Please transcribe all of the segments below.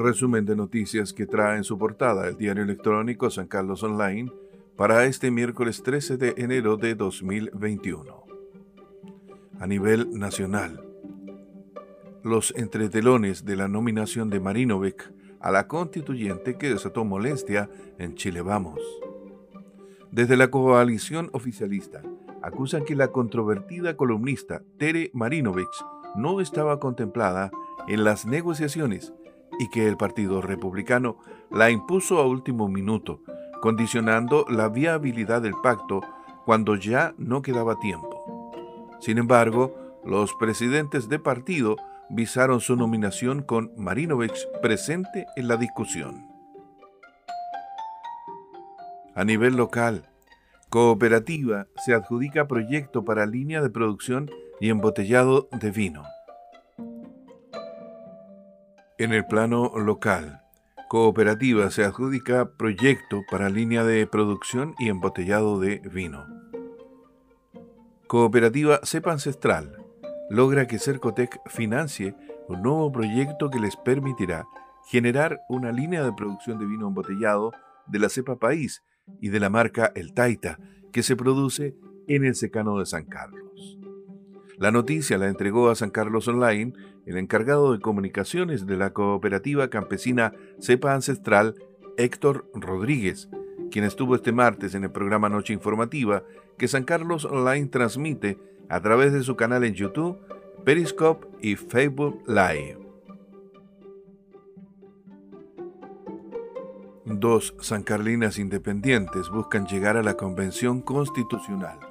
Resumen de noticias que trae en su portada el diario electrónico San Carlos Online para este miércoles 13 de enero de 2021. A nivel nacional, los entretelones de la nominación de Marinovec a la constituyente que desató molestia en Chile Vamos. Desde la coalición oficialista acusan que la controvertida columnista Tere Marinovich no estaba contemplada en las negociaciones y que el Partido Republicano la impuso a último minuto, condicionando la viabilidad del pacto cuando ya no quedaba tiempo. Sin embargo, los presidentes de partido visaron su nominación con Marinovich presente en la discusión. A nivel local, Cooperativa se adjudica proyecto para línea de producción y embotellado de vino. En el plano local, Cooperativa se adjudica proyecto para línea de producción y embotellado de vino. Cooperativa Cepa Ancestral logra que Cercotec financie un nuevo proyecto que les permitirá generar una línea de producción de vino embotellado de la cepa país y de la marca El Taita, que se produce en el secano de San Carlos. La noticia la entregó a San Carlos Online el encargado de comunicaciones de la cooperativa campesina Cepa Ancestral, Héctor Rodríguez, quien estuvo este martes en el programa Noche Informativa que San Carlos Online transmite a través de su canal en YouTube, Periscope y Facebook Live. Dos sancarlinas independientes buscan llegar a la Convención Constitucional.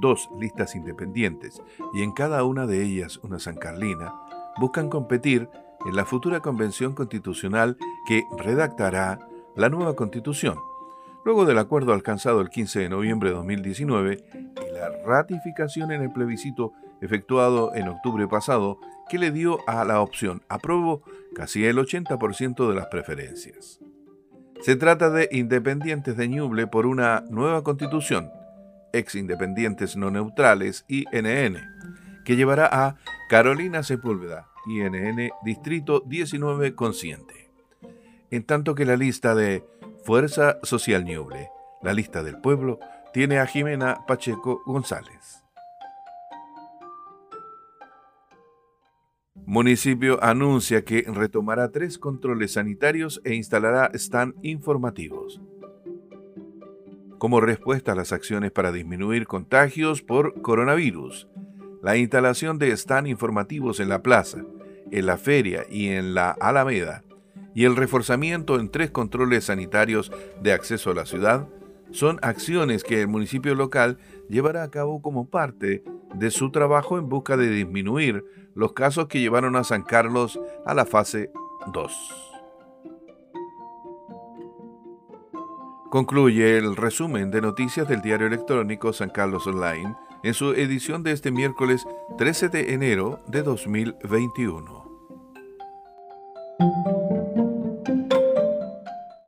Dos listas independientes, y en cada una de ellas una sancarlina, buscan competir en la futura Convención Constitucional que redactará la nueva Constitución, luego del acuerdo alcanzado el 15 de noviembre de 2019 y la ratificación en el plebiscito efectuado en octubre pasado que le dio a la opción apruebo casi el 80% de las preferencias. Se trata de independientes de Ñuble por una nueva constitución, ex independientes no neutrales, INN, que llevará a Carolina Sepúlveda, INN Distrito 19 Consciente. En tanto que la lista de Fuerza Social Ñuble, la lista del pueblo, tiene a Jimena Pacheco González. Municipio anuncia que retomará tres controles sanitarios e instalará stand informativos. Como respuesta a las acciones para disminuir contagios por coronavirus, la instalación de stand informativos en la plaza, en la feria y en la Alameda, y el reforzamiento en tres controles sanitarios de acceso a la ciudad, son acciones que el municipio local llevará a cabo como parte de su trabajo en busca de disminuir los casos que llevaron a San Carlos a la fase 2. Concluye el resumen de noticias del diario electrónico San Carlos Online en su edición de este miércoles 13 de enero de 2021.